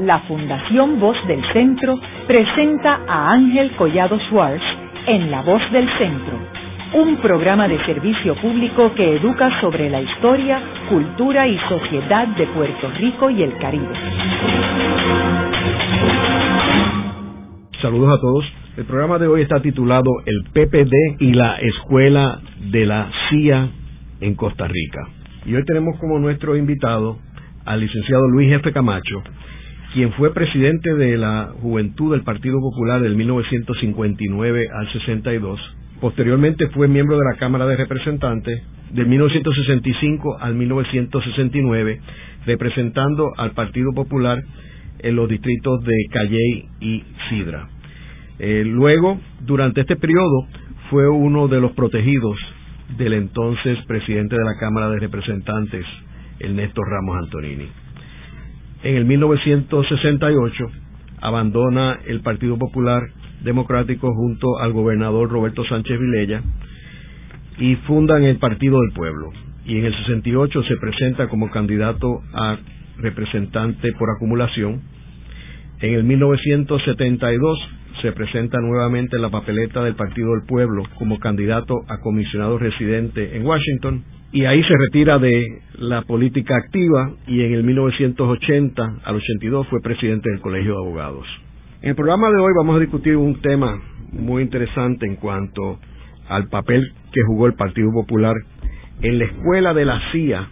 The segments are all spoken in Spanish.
la Fundación Voz del Centro presenta a Ángel Collado Schwartz en La Voz del Centro, un programa de servicio público que educa sobre la historia, cultura y sociedad de Puerto Rico y el Caribe. Saludos a todos. El programa de hoy está titulado El PPD y la Escuela de la CIA en Costa Rica. Y hoy tenemos como nuestro invitado al licenciado Luis F. Camacho, quien fue presidente de la Juventud del Partido Popular del 1959 al 62. Posteriormente fue miembro de la Cámara de Representantes del 1965 al 1969, representando al Partido Popular en los distritos de Calley y Sidra. Eh, luego, durante este periodo, fue uno de los protegidos del entonces presidente de la Cámara de Representantes, Ernesto Ramos Antonini. En el 1968 abandona el Partido Popular Democrático junto al gobernador Roberto Sánchez Vilella y fundan el Partido del Pueblo. Y en el 68 se presenta como candidato a representante por acumulación. En el 1972 se presenta nuevamente en la papeleta del Partido del Pueblo como candidato a comisionado residente en Washington y ahí se retira de la política activa y en el 1980 al 82 fue presidente del Colegio de Abogados. En el programa de hoy vamos a discutir un tema muy interesante en cuanto al papel que jugó el Partido Popular en la escuela de la CIA,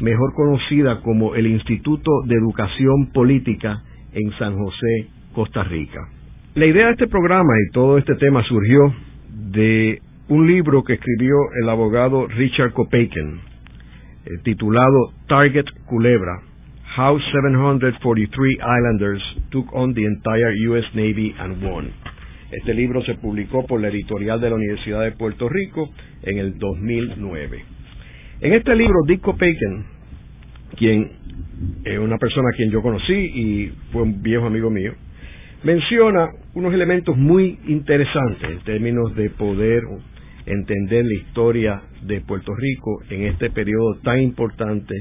mejor conocida como el Instituto de Educación Política en San José, Costa Rica. La idea de este programa y todo este tema surgió de un libro que escribió el abogado Richard Kopeiken, eh, titulado Target Culebra, How 743 Islanders Took on the Entire U.S. Navy and Won. Este libro se publicó por la editorial de la Universidad de Puerto Rico en el 2009. En este libro, Dick Kopeiken, quien es una persona a quien yo conocí y fue un viejo amigo mío, menciona unos elementos muy interesantes en términos de poder entender la historia de Puerto Rico en este periodo tan importante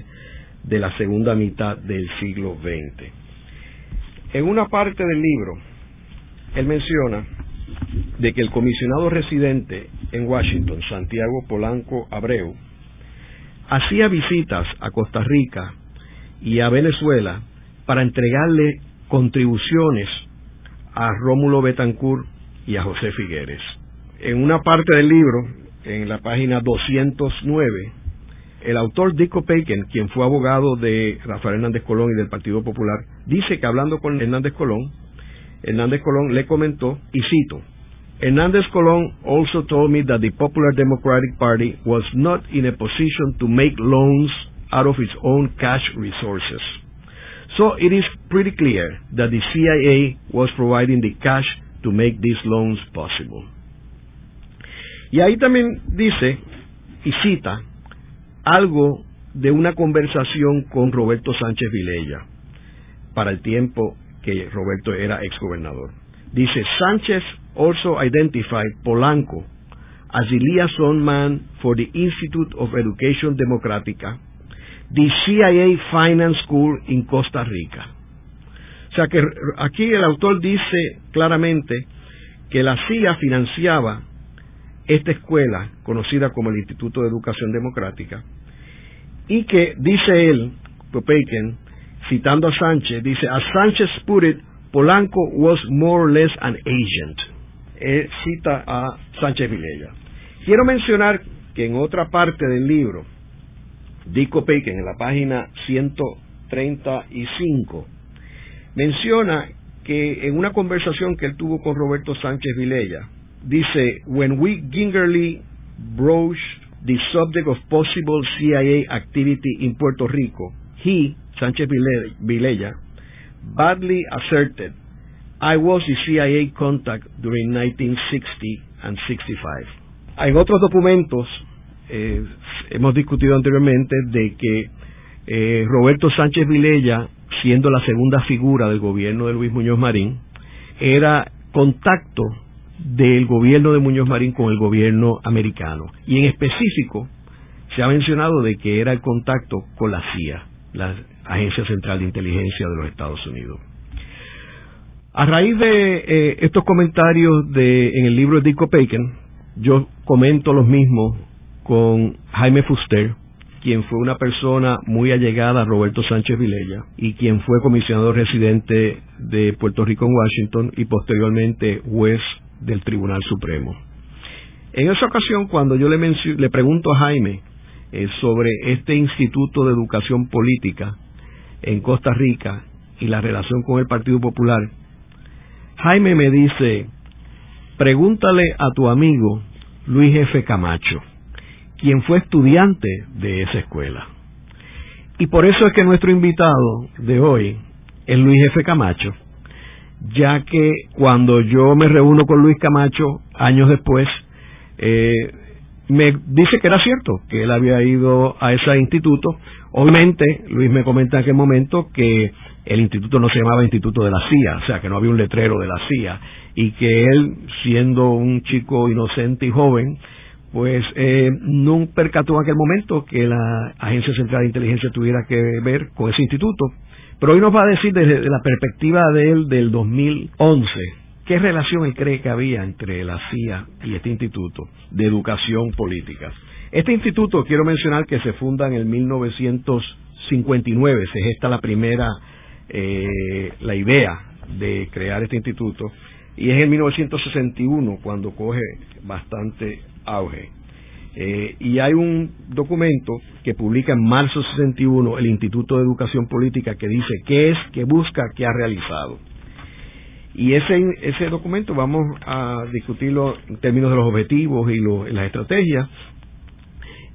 de la segunda mitad del siglo XX. En una parte del libro, él menciona de que el comisionado residente en Washington, Santiago Polanco Abreu, hacía visitas a Costa Rica y a Venezuela para entregarle contribuciones a Rómulo Betancourt y a José Figueres. En una parte del libro, en la página 209, el autor Dico Peiken, quien fue abogado de Rafael Hernández Colón y del Partido Popular, dice que hablando con Hernández Colón, Hernández Colón le comentó, y cito, Hernández Colón also told me that the Popular Democratic Party was not in a position to make loans out of its own cash resources. So it is pretty clear that the CIA was providing the cash to make these loans possible. Y ahí también dice y cita algo de una conversación con Roberto Sánchez Vilella para el tiempo que Roberto era exgobernador. Dice, Sánchez also identified Polanco as the liaison man for the Institute of Education Democrática the CIA Finance School in Costa Rica. O sea que aquí el autor dice claramente que la CIA financiaba esta escuela conocida como el Instituto de Educación Democrática y que dice él, Popeiken, citando a Sánchez, dice, a Sánchez put it, Polanco was more or less an agent. Cita a Sánchez Vilella. Quiero mencionar que en otra parte del libro, Dico Peiken, en la página 135, menciona que en una conversación que él tuvo con Roberto Sánchez Vilella, dice, when we gingerly broached the subject of possible CIA activity in Puerto Rico, he, Sánchez Vilella, badly asserted, I was the CIA contact during 1960 and 65. En otros documentos, eh, hemos discutido anteriormente de que eh, Roberto Sánchez Vilella, siendo la segunda figura del gobierno de Luis Muñoz Marín, era contacto del gobierno de Muñoz Marín con el gobierno americano. Y en específico, se ha mencionado de que era el contacto con la CIA. la Agencia Central de Inteligencia de los Estados Unidos. A raíz de eh, estos comentarios de, en el libro de Dick Opaken, yo comento los mismos con Jaime Fuster, quien fue una persona muy allegada a Roberto Sánchez Vilella y quien fue comisionado residente de Puerto Rico en Washington y posteriormente juez del Tribunal Supremo. En esa ocasión, cuando yo le, le pregunto a Jaime eh, sobre este Instituto de Educación Política en Costa Rica y la relación con el Partido Popular, Jaime me dice, pregúntale a tu amigo Luis F. Camacho, quien fue estudiante de esa escuela. Y por eso es que nuestro invitado de hoy es Luis F. Camacho, ya que cuando yo me reúno con Luis Camacho años después, eh, me dice que era cierto, que él había ido a ese instituto. Obviamente, Luis me comenta en aquel momento que el instituto no se llamaba Instituto de la CIA, o sea, que no había un letrero de la CIA, y que él, siendo un chico inocente y joven, pues eh, no percató en aquel momento que la Agencia Central de Inteligencia tuviera que ver con ese instituto. Pero hoy nos va a decir desde la perspectiva de él del 2011, ¿qué relación él cree que había entre la CIA y este instituto de educación política? Este instituto, quiero mencionar que se funda en el 1959, se gesta la primera eh, la idea de crear este instituto y es en 1961 cuando coge bastante auge. Eh, y hay un documento que publica en marzo 61 el Instituto de Educación Política que dice qué es, qué busca, qué ha realizado. Y ese, ese documento vamos a discutirlo en términos de los objetivos y las estrategias,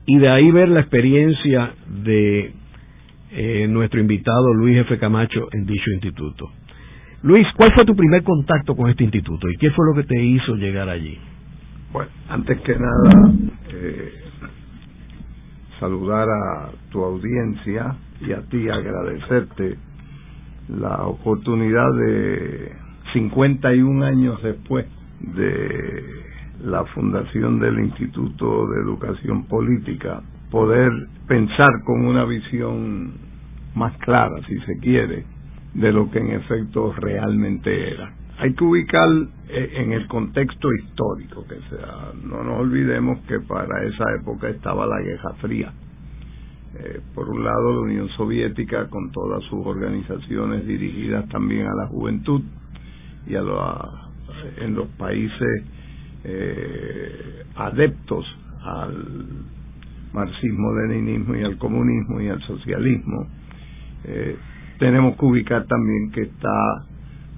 y de ahí ver la experiencia de eh, nuestro invitado Luis F. Camacho en dicho instituto. Luis, ¿cuál fue tu primer contacto con este instituto y qué fue lo que te hizo llegar allí? Bueno, antes que nada, eh, saludar a tu audiencia y a ti agradecerte la oportunidad de 51 años después de la fundación del Instituto de Educación Política poder pensar con una visión más clara, si se quiere, de lo que en efecto realmente era. Hay que ubicar eh, en el contexto histórico que sea. No nos olvidemos que para esa época estaba la Guerra Fría. Eh, por un lado, la Unión Soviética con todas sus organizaciones dirigidas también a la juventud y a en los países eh, adeptos al marxismo, leninismo y al comunismo y al socialismo, eh, tenemos que ubicar también que está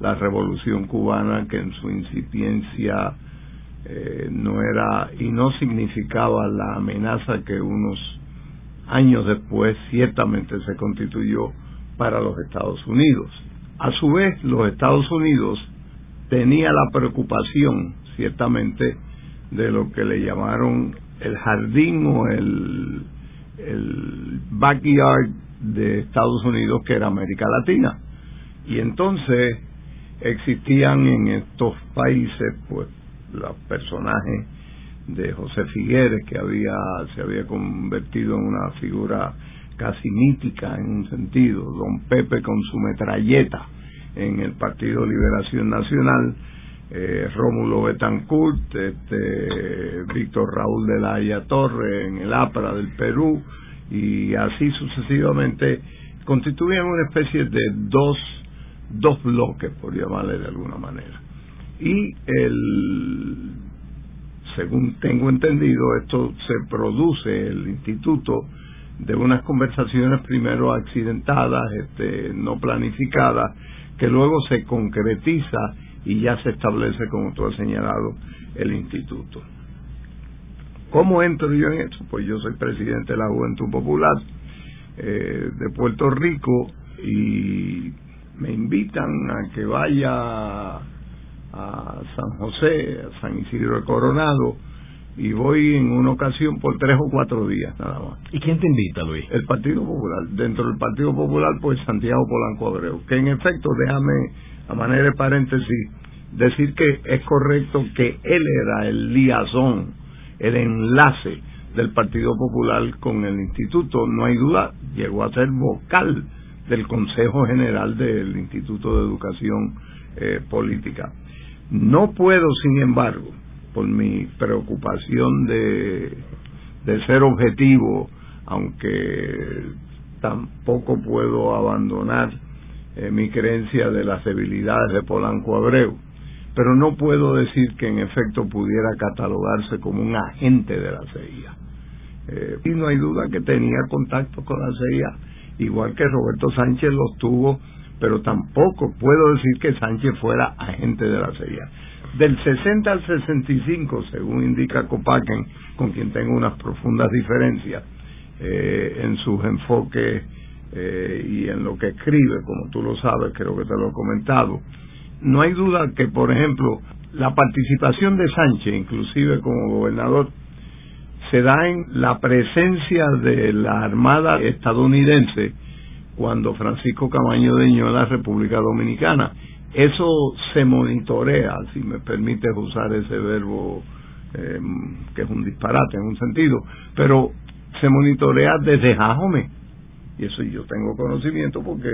la revolución cubana que en su incipiencia eh, no era y no significaba la amenaza que unos años después ciertamente se constituyó para los Estados Unidos. A su vez, los Estados Unidos tenía la preocupación, ciertamente, de lo que le llamaron el jardín o el, el backyard de Estados Unidos que era América Latina. Y entonces existían en estos países pues los personajes de José Figueres que había se había convertido en una figura casi mítica en un sentido, don Pepe con su metralleta en el Partido Liberación Nacional eh, Rómulo Betancourt, este, Víctor Raúl de la Haya Torre en el APRA del Perú y así sucesivamente constituían una especie de dos, dos bloques, por llamarle de alguna manera. Y el, según tengo entendido, esto se produce, el instituto, de unas conversaciones primero accidentadas, este, no planificadas, que luego se concretiza y ya se establece, como tú has señalado, el instituto. ¿Cómo entro yo en eso? Pues yo soy presidente de la Juventud Popular eh, de Puerto Rico y me invitan a que vaya a San José, a San Isidro de Coronado, y voy en una ocasión por tres o cuatro días nada más. ¿Y quién te invita, Luis? El Partido Popular. Dentro del Partido Popular, pues Santiago Polanco Abreu, que en efecto, déjame a manera de paréntesis, decir que es correcto que él era el liazón, el enlace del Partido Popular con el instituto, no hay duda, llegó a ser vocal del Consejo General del Instituto de Educación eh, Política. No puedo, sin embargo, por mi preocupación de, de ser objetivo, aunque tampoco puedo abandonar eh, mi creencia de las debilidades de Polanco Abreu, pero no puedo decir que en efecto pudiera catalogarse como un agente de la CIA. Eh, y no hay duda que tenía contacto con la CIA, igual que Roberto Sánchez los tuvo, pero tampoco puedo decir que Sánchez fuera agente de la CIA. Del 60 al 65, según indica Copaken, con quien tengo unas profundas diferencias eh, en sus enfoques eh, y en lo que escribe, como tú lo sabes, creo que te lo he comentado, no hay duda que, por ejemplo, la participación de Sánchez, inclusive como gobernador, se da en la presencia de la Armada estadounidense cuando Francisco Camaño deñó la República Dominicana. Eso se monitorea, si me permites usar ese verbo em, que es un disparate en un sentido, pero se monitorea desde Jajome. Y eso yo tengo conocimiento porque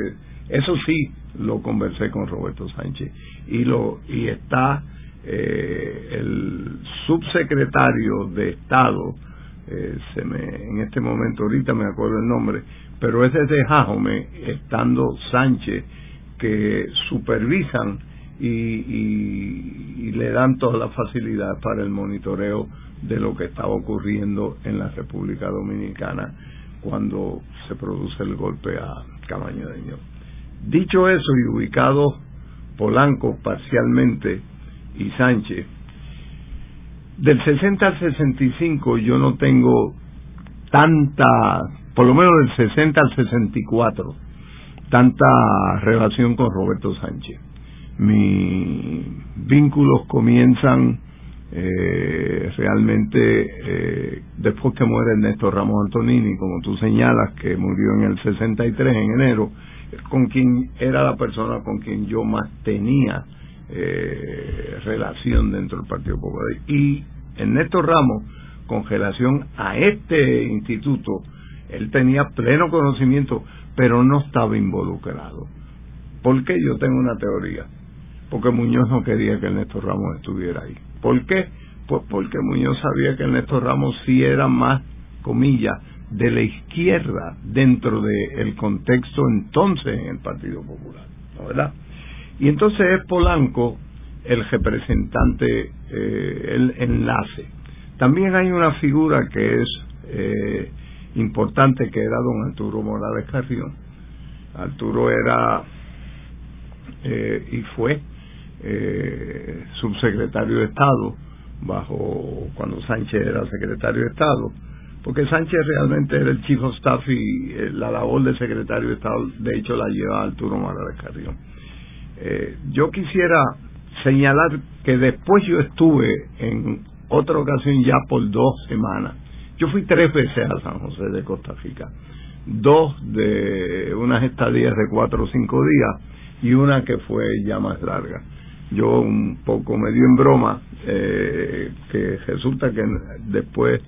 eso sí lo conversé con Roberto Sánchez y lo y está eh, el subsecretario de Estado eh, se me en este momento ahorita me acuerdo el nombre pero es desde Jajome estando Sánchez que supervisan y, y, le dan todas las facilidades para el monitoreo de lo que estaba ocurriendo en la República Dominicana cuando se produce el golpe a Camaño de Ño. Dicho eso y ubicado Polanco parcialmente y Sánchez, del 60 al 65 yo no tengo tanta, por lo menos del 60 al 64, tanta relación con Roberto Sánchez. Mis vínculos comienzan eh, realmente eh, después que muere Ernesto Ramos Antonini, como tú señalas, que murió en el 63 en enero, con quien era la persona con quien yo más tenía eh, relación dentro del Partido Popular. Y Ernesto Ramos, con relación a este instituto, él tenía pleno conocimiento, pero no estaba involucrado. ¿Por qué? Yo tengo una teoría. Porque Muñoz no quería que Ernesto Ramos estuviera ahí. ¿Por qué? Pues porque Muñoz sabía que Ernesto Ramos sí era más, comillas, de la izquierda dentro del contexto entonces en el Partido Popular, ¿no verdad? Y entonces es Polanco el representante, eh, el enlace. También hay una figura que es eh, importante que era don Arturo Morales Carrión. Arturo era eh, y fue eh, subsecretario de Estado bajo cuando Sánchez era secretario de Estado porque Sánchez realmente era el chief of staff y eh, la labor de secretario de Estado, de hecho, la lleva Arturo Morales Carrión. Eh, yo quisiera señalar que después yo estuve en otra ocasión ya por dos semanas. Yo fui tres veces a San José de Costa Rica, dos de unas estadías de cuatro o cinco días y una que fue ya más larga. Yo un poco me dio en broma eh, que resulta que después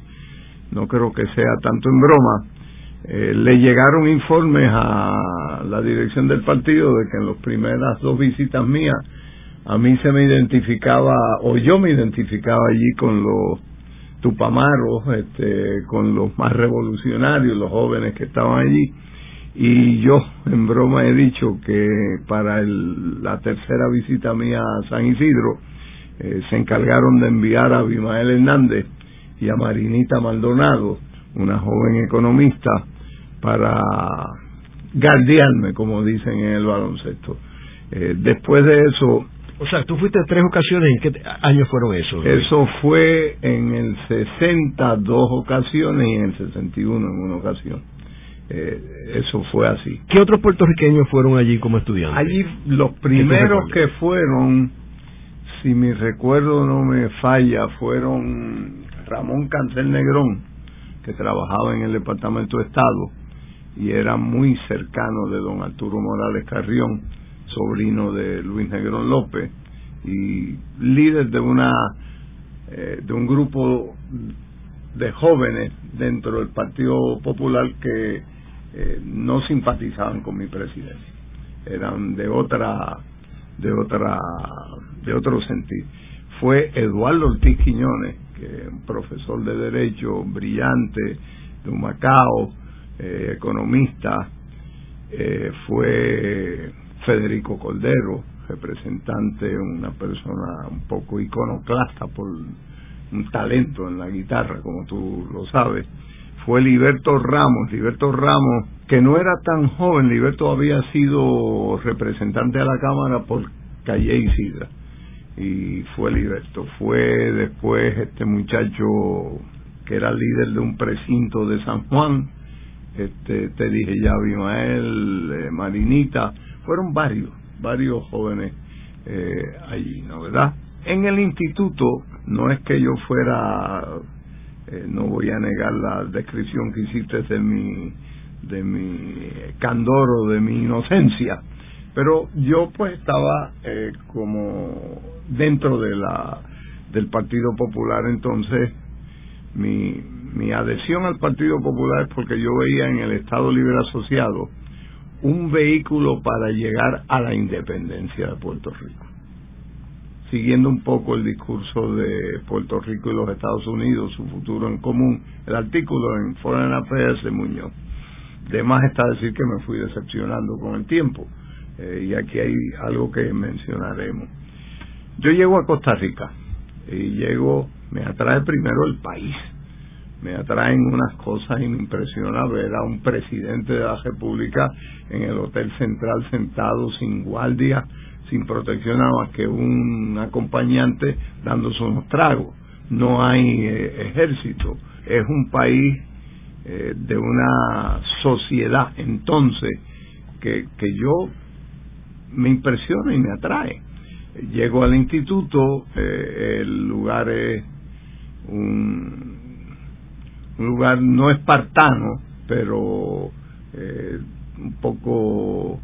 no creo que sea tanto en broma, eh, le llegaron informes a la dirección del partido de que en las primeras dos visitas mías a mí se me identificaba o yo me identificaba allí con los tupamaros, este, con los más revolucionarios, los jóvenes que estaban allí. Y yo en broma he dicho que para la tercera visita mía a San Isidro eh, se encargaron de enviar a Abimael Hernández y a Marinita Maldonado, una joven economista, para guardiarme, como dicen en el baloncesto. Eh, después de eso... O sea, tú fuiste tres ocasiones, ¿en qué años fueron esos? Eso fue en el 60 dos ocasiones y en el 61 en una ocasión. Eh, eso fue así. ¿Qué otros puertorriqueños fueron allí como estudiantes? Allí los primeros que fueron, si mi recuerdo no me falla, fueron Ramón Cancel Negrón, que trabajaba en el Departamento de Estado y era muy cercano de don Arturo Morales Carrión, sobrino de Luis Negrón López y líder de una eh, de un grupo de jóvenes dentro del Partido Popular que eh, no simpatizaban con mi presidencia. Eran de otra de otra de otro sentido fue Eduardo Ortiz Quiñones que un profesor de derecho brillante de Macao eh, economista eh, fue Federico Coldero representante una persona un poco iconoclasta por un talento en la guitarra como tú lo sabes fue Liberto Ramos. Liberto Ramos, que no era tan joven, Liberto había sido representante de la Cámara por Calle Isidra. Y fue Liberto. Fue después este muchacho que era líder de un precinto de San Juan, este, te dije ya, Abimael, eh, Marinita, fueron varios, varios jóvenes eh, allí, ¿no verdad? En el instituto no es que yo fuera eh, no voy a negar la descripción que hiciste de mi de mi candor o de mi inocencia pero yo pues estaba eh, como dentro de la del Partido Popular. Entonces mi mi adhesión al Partido Popular es porque yo veía en el Estado Libre Asociado un vehículo para llegar a la independencia de Puerto Rico. Siguiendo un poco el discurso de Puerto Rico y los Estados Unidos, su futuro en común, el artículo en Foreign Affairs de Muñoz. De más está decir que me fui decepcionando con el tiempo, eh, y aquí hay algo que mencionaremos. Yo llego a Costa Rica y llego, me atrae primero el país, me atraen unas cosas y me impresiona ver a un presidente de la República en el Hotel Central sentado sin guardia, sin protección nada más que un acompañante dándose unos tragos. No hay eh, ejército. Es un país eh, de una sociedad entonces que, que yo me impresiona y me atrae. Llego al instituto, eh, el lugar es un, lugar no espartano, pero un poco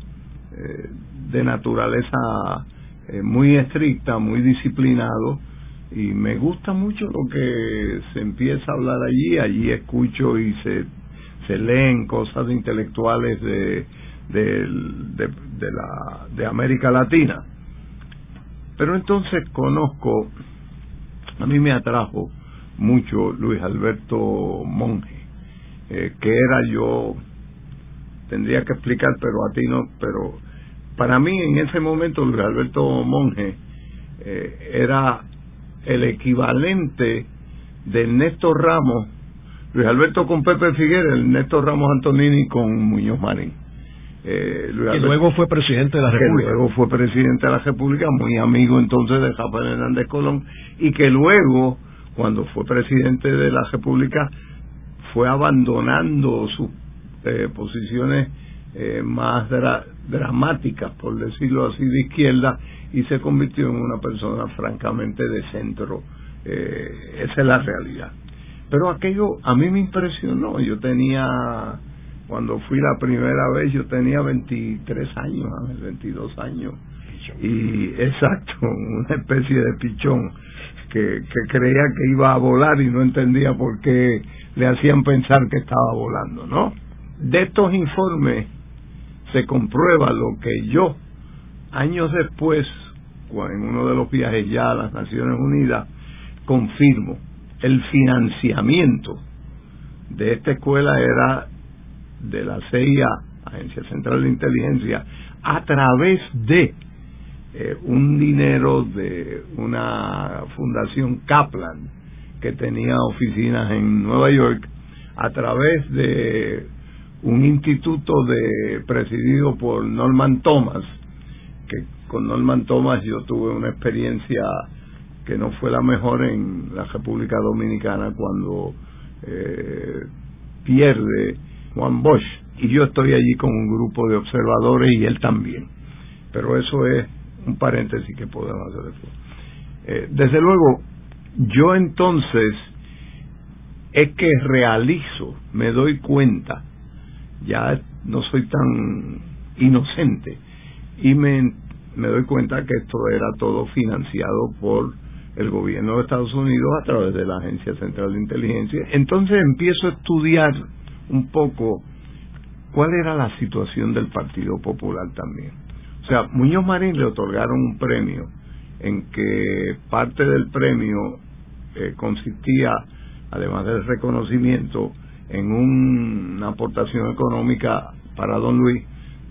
de naturaleza eh, muy estricta, muy disciplinado, y me gusta mucho lo que se empieza a hablar allí, allí escucho y se, se leen cosas de intelectuales de, de, la, de América Latina. Pero entonces conozco, a mí me atrajo mucho Luis Alberto Monge, eh, que era yo, tendría que explicar, pero a ti no, pero para mí en ese momento Luis Alberto Monge eh, era el equivalente de Néstor Ramos, Luis Alberto con Pepe Figueres, el Néstor Ramos Antonini con Muñoz Marín. Eh, y luego fue presidente de la República. luego fue presidente de la República, muy amigo entonces de Rafael Hernández Colón, y que luego, cuando fue presidente de la República, fue abandonando sus eh, posiciones eh, más dramáticas, por decirlo así, de izquierda y se convirtió en una persona francamente de centro. Eh, esa es la realidad. Pero aquello a mí me impresionó. Yo tenía, cuando fui la primera vez, yo tenía 23 años, 22 años. Y exacto, una especie de pichón que, que creía que iba a volar y no entendía por qué le hacían pensar que estaba volando, ¿no? De estos informes se comprueba lo que yo, años después, en uno de los viajes ya a las Naciones Unidas, confirmo. El financiamiento de esta escuela era de la CIA, Agencia Central de Inteligencia, a través de eh, un dinero de una fundación Kaplan que tenía oficinas en Nueva York, a través de un instituto de presidido por Norman Thomas, que con Norman Thomas yo tuve una experiencia que no fue la mejor en la República Dominicana cuando eh, pierde Juan Bosch y yo estoy allí con un grupo de observadores y él también. Pero eso es un paréntesis que podemos hacer después. Eh, desde luego, yo entonces es que realizo, me doy cuenta ya no soy tan inocente y me, me doy cuenta que esto era todo financiado por el gobierno de Estados Unidos a través de la Agencia Central de Inteligencia. Entonces empiezo a estudiar un poco cuál era la situación del Partido Popular también. O sea, Muñoz Marín le otorgaron un premio en que parte del premio eh, consistía, además del reconocimiento, en una aportación económica para don Luis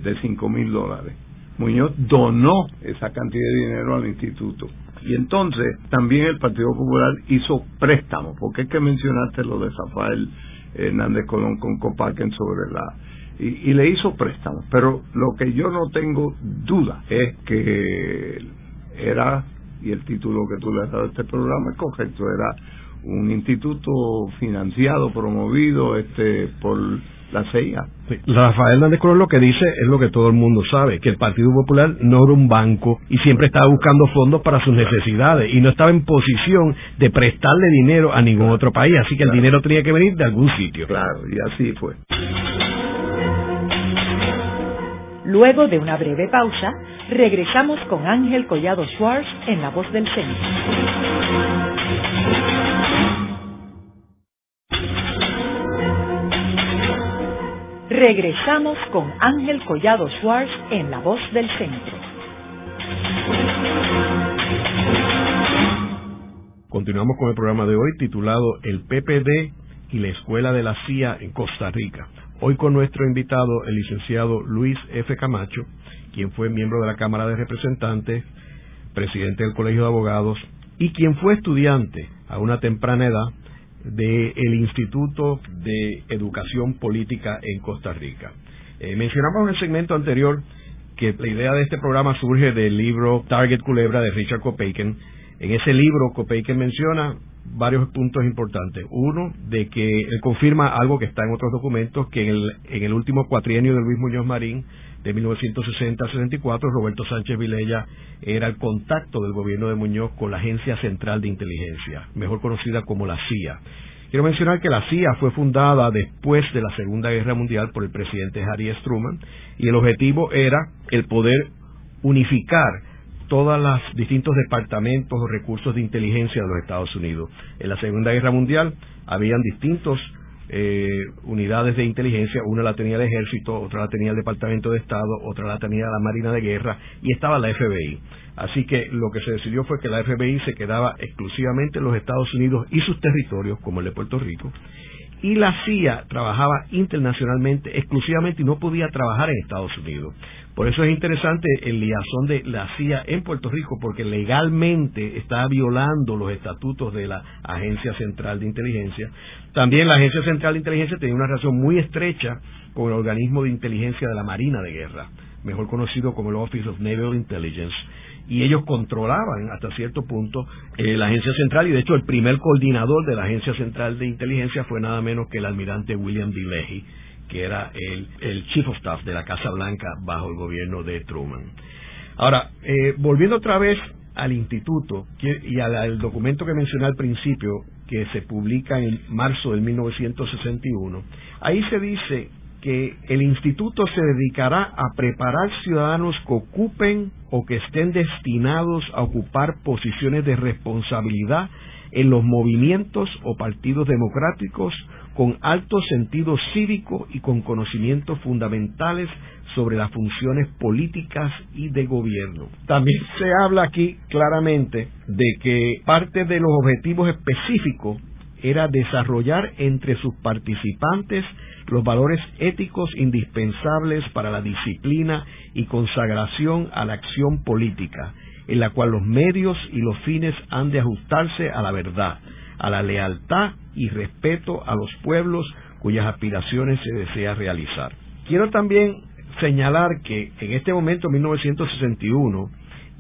de cinco mil dólares. Muñoz donó esa cantidad de dinero al instituto. Y entonces también el Partido Popular hizo préstamos, porque es que mencionaste lo de Zafael Hernández Colón con Copaken sobre la... Y, y le hizo préstamos, pero lo que yo no tengo duda es que era, y el título que tú le has dado a este programa es correcto, era un instituto financiado, promovido este por la CIA. Rafael Hernández Colón lo que dice es lo que todo el mundo sabe, que el Partido Popular no era un banco y siempre estaba buscando fondos para sus necesidades y no estaba en posición de prestarle dinero a ningún otro país, así que el dinero tenía que venir de algún sitio. Claro, y así fue. Luego de una breve pausa, regresamos con Ángel Collado Schwartz en La Voz del Centro. Regresamos con Ángel Collado Schwartz en La Voz del Centro. Continuamos con el programa de hoy titulado El PPD y la Escuela de la CIA en Costa Rica. Hoy con nuestro invitado, el licenciado Luis F. Camacho, quien fue miembro de la Cámara de Representantes, presidente del Colegio de Abogados y quien fue estudiante a una temprana edad del Instituto de Educación Política en Costa Rica. Eh, mencionamos en el segmento anterior que la idea de este programa surge del libro Target Culebra de Richard Kopeiken. En ese libro Kopeiken menciona varios puntos importantes. Uno, de que él confirma algo que está en otros documentos, que en el, en el último cuatrienio de Luis Muñoz Marín, de 1960 a 64, Roberto Sánchez Vilella era el contacto del gobierno de Muñoz con la Agencia Central de Inteligencia, mejor conocida como la CIA. Quiero mencionar que la CIA fue fundada después de la Segunda Guerra Mundial por el presidente Harry. Truman y el objetivo era el poder unificar todos los distintos departamentos o recursos de inteligencia de los Estados Unidos. En la Segunda Guerra Mundial habían distintos eh, unidades de inteligencia, una la tenía el ejército, otra la tenía el Departamento de Estado, otra la tenía la Marina de Guerra y estaba la FBI. Así que lo que se decidió fue que la FBI se quedaba exclusivamente en los Estados Unidos y sus territorios, como el de Puerto Rico, y la CIA trabajaba internacionalmente exclusivamente y no podía trabajar en Estados Unidos. Por eso es interesante el liazón de la CIA en Puerto Rico, porque legalmente está violando los estatutos de la Agencia Central de Inteligencia. También la Agencia Central de Inteligencia tenía una relación muy estrecha con el organismo de inteligencia de la Marina de Guerra, mejor conocido como el Office of Naval Intelligence, y ellos controlaban hasta cierto punto eh, la agencia central y de hecho el primer coordinador de la agencia central de inteligencia fue nada menos que el almirante William D. Leahy que era el, el Chief of Staff de la Casa Blanca bajo el gobierno de Truman. Ahora, eh, volviendo otra vez al instituto y al, documento que mencioné al principio, que se publica en marzo de 1961, ahí se dice que el instituto se dedicará a preparar ciudadanos que ocupen o que estén destinados a ocupar posiciones de responsabilidad en los movimientos o partidos democráticos con alto sentido cívico y con conocimientos fundamentales sobre las funciones políticas y de gobierno. También se habla aquí claramente de que parte de los objetivos específicos era desarrollar entre sus participantes los valores éticos indispensables para la disciplina y consagración a la acción política, en la cual los medios y los fines han de ajustarse a la verdad, a la lealtad y respeto a los pueblos cuyas aspiraciones se desea realizar. Quiero también señalar que en este momento, 1961,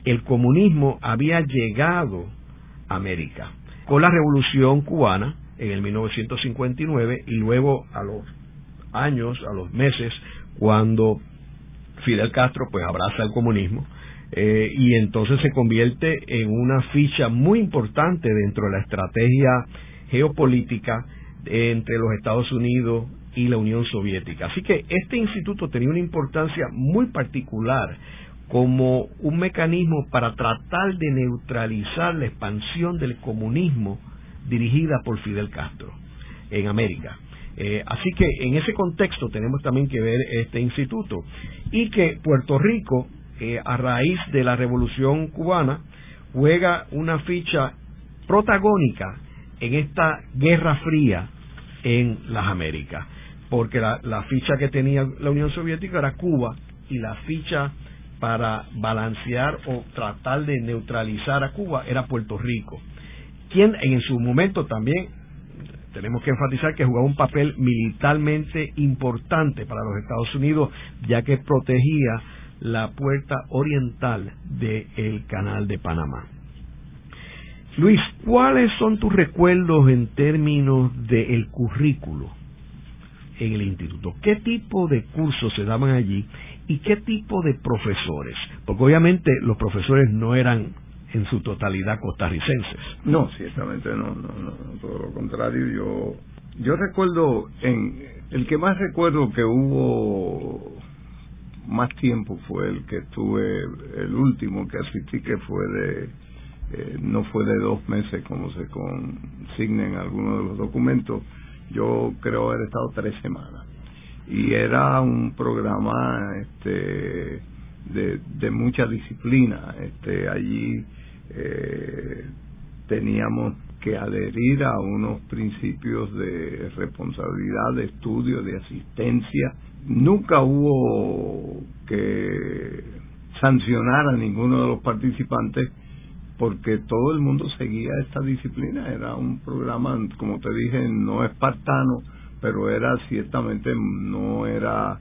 el comunismo había llegado a América con la revolución cubana en el 1959 y luego a los años, a los meses, cuando Fidel Castro pues abraza el comunismo eh, y entonces se convierte en una ficha muy importante dentro de la estrategia geopolítica entre los Estados Unidos y la Unión Soviética. Así que este instituto tenía una importancia muy particular como un mecanismo para tratar de neutralizar la expansión del comunismo dirigida por Fidel Castro en América. Eh, así que en ese contexto tenemos también que ver este instituto y que Puerto Rico, eh, a raíz de la revolución cubana, juega una ficha protagónica en esta guerra fría en las Américas, porque la, la ficha que tenía la Unión Soviética era Cuba y la ficha para balancear o tratar de neutralizar a Cuba era Puerto Rico, quien en su momento también tenemos que enfatizar que jugaba un papel militarmente importante para los Estados Unidos, ya que protegía la puerta oriental del canal de Panamá. Luis, ¿cuáles son tus recuerdos en términos del currículo en el instituto? ¿Qué tipo de cursos se daban allí y qué tipo de profesores? Porque obviamente los profesores no eran en su totalidad costarricenses. No, ciertamente no, no, no, todo lo contrario. Yo, yo recuerdo, en el que más recuerdo que hubo más tiempo fue el que estuve, el último que asistí, que fue de, eh, no fue de dos meses como se consigna en algunos de los documentos, yo creo haber estado tres semanas. Y era un programa este, de, de mucha disciplina. Este, allí eh, teníamos que adherir a unos principios de responsabilidad, de estudio, de asistencia. Nunca hubo que sancionar a ninguno de los participantes porque todo el mundo seguía esta disciplina. Era un programa, como te dije, no espartano, pero era ciertamente, no era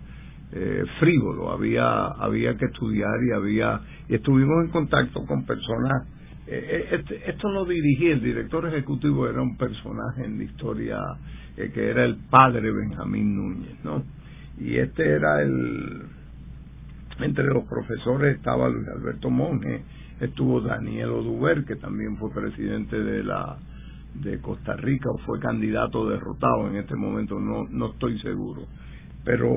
eh, frívolo. Había, había que estudiar y había, y estuvimos en contacto con personas eh, eh, este, esto lo dirigí, el director ejecutivo era un personaje en la historia eh, que era el padre Benjamín Núñez, ¿no? Y este era el, entre los profesores estaba Luis Alberto Monge, estuvo Daniel Oduber, que también fue presidente de la de Costa Rica o fue candidato derrotado en este momento, no, no estoy seguro. Pero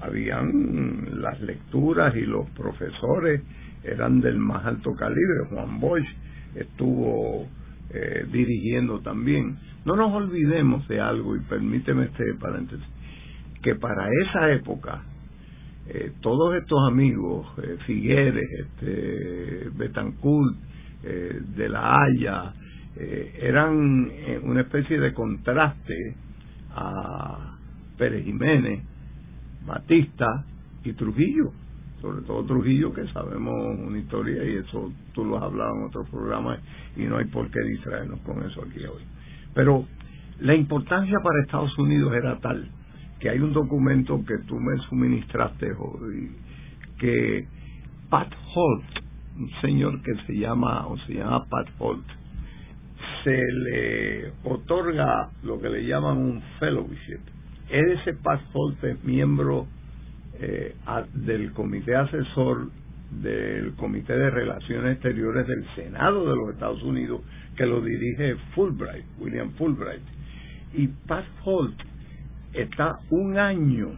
habían las lecturas y los profesores eran del más alto calibre, Juan Bosch estuvo eh, dirigiendo también. No nos olvidemos de algo, y permíteme este paréntesis, que para esa época eh, todos estos amigos, eh, Figueres, este, Betancourt, eh, de la Haya, eran una especie de contraste a Pérez Jiménez, Batista y Trujillo sobre todo Trujillo, que sabemos una historia y eso tú lo has hablado en otros programas y no hay por qué distraernos con eso aquí hoy. Pero la importancia para Estados Unidos era tal que hay un documento que tú me suministraste hoy, que Pat Holt, un señor que se llama o se llama Pat Holt, se le otorga lo que le llaman un fellowship. Ese Pat Holt es miembro eh, del comité asesor del Comité de Relaciones Exteriores del Senado de los Estados Unidos, que lo dirige Fulbright, William Fulbright. Y Pat Holt está un año